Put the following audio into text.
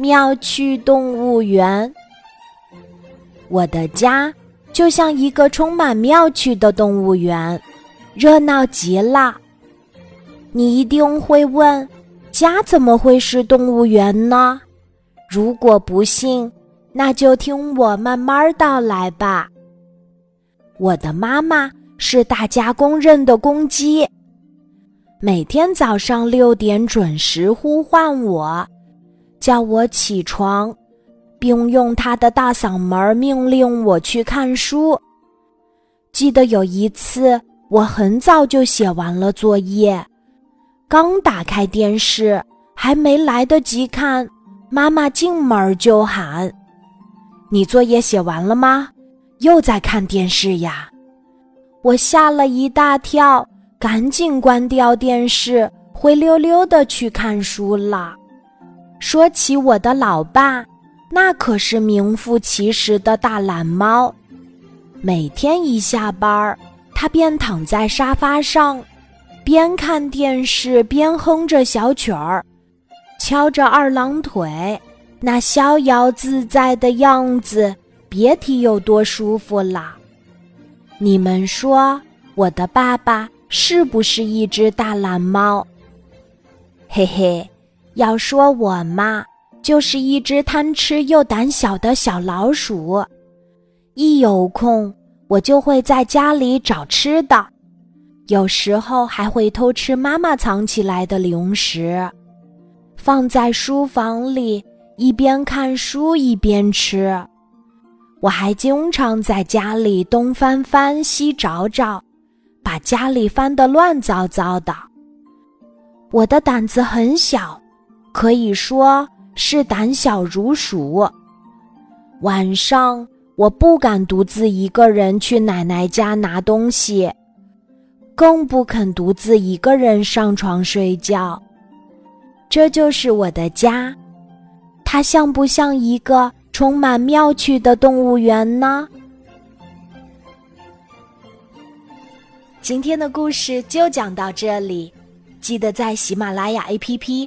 妙趣动物园。我的家就像一个充满妙趣的动物园，热闹极了。你一定会问：家怎么会是动物园呢？如果不信，那就听我慢慢道来吧。我的妈妈是大家公认的公鸡，每天早上六点准时呼唤我，叫我起床，并用他的大嗓门命令我去看书。记得有一次，我很早就写完了作业，刚打开电视，还没来得及看，妈妈进门就喊：“你作业写完了吗？”又在看电视呀！我吓了一大跳，赶紧关掉电视，灰溜溜的去看书了。说起我的老爸，那可是名副其实的大懒猫。每天一下班儿，他便躺在沙发上，边看电视边哼着小曲儿，翘着二郎腿，那逍遥自在的样子。别提有多舒服了！你们说我的爸爸是不是一只大懒猫？嘿嘿，要说我嘛，就是一只贪吃又胆小的小老鼠。一有空，我就会在家里找吃的，有时候还会偷吃妈妈藏起来的零食，放在书房里，一边看书一边吃。我还经常在家里东翻翻西找找，把家里翻得乱糟糟的。我的胆子很小，可以说是胆小如鼠。晚上我不敢独自一个人去奶奶家拿东西，更不肯独自一个人上床睡觉。这就是我的家，它像不像一个？充满妙趣的动物园呢。今天的故事就讲到这里，记得在喜马拉雅 APP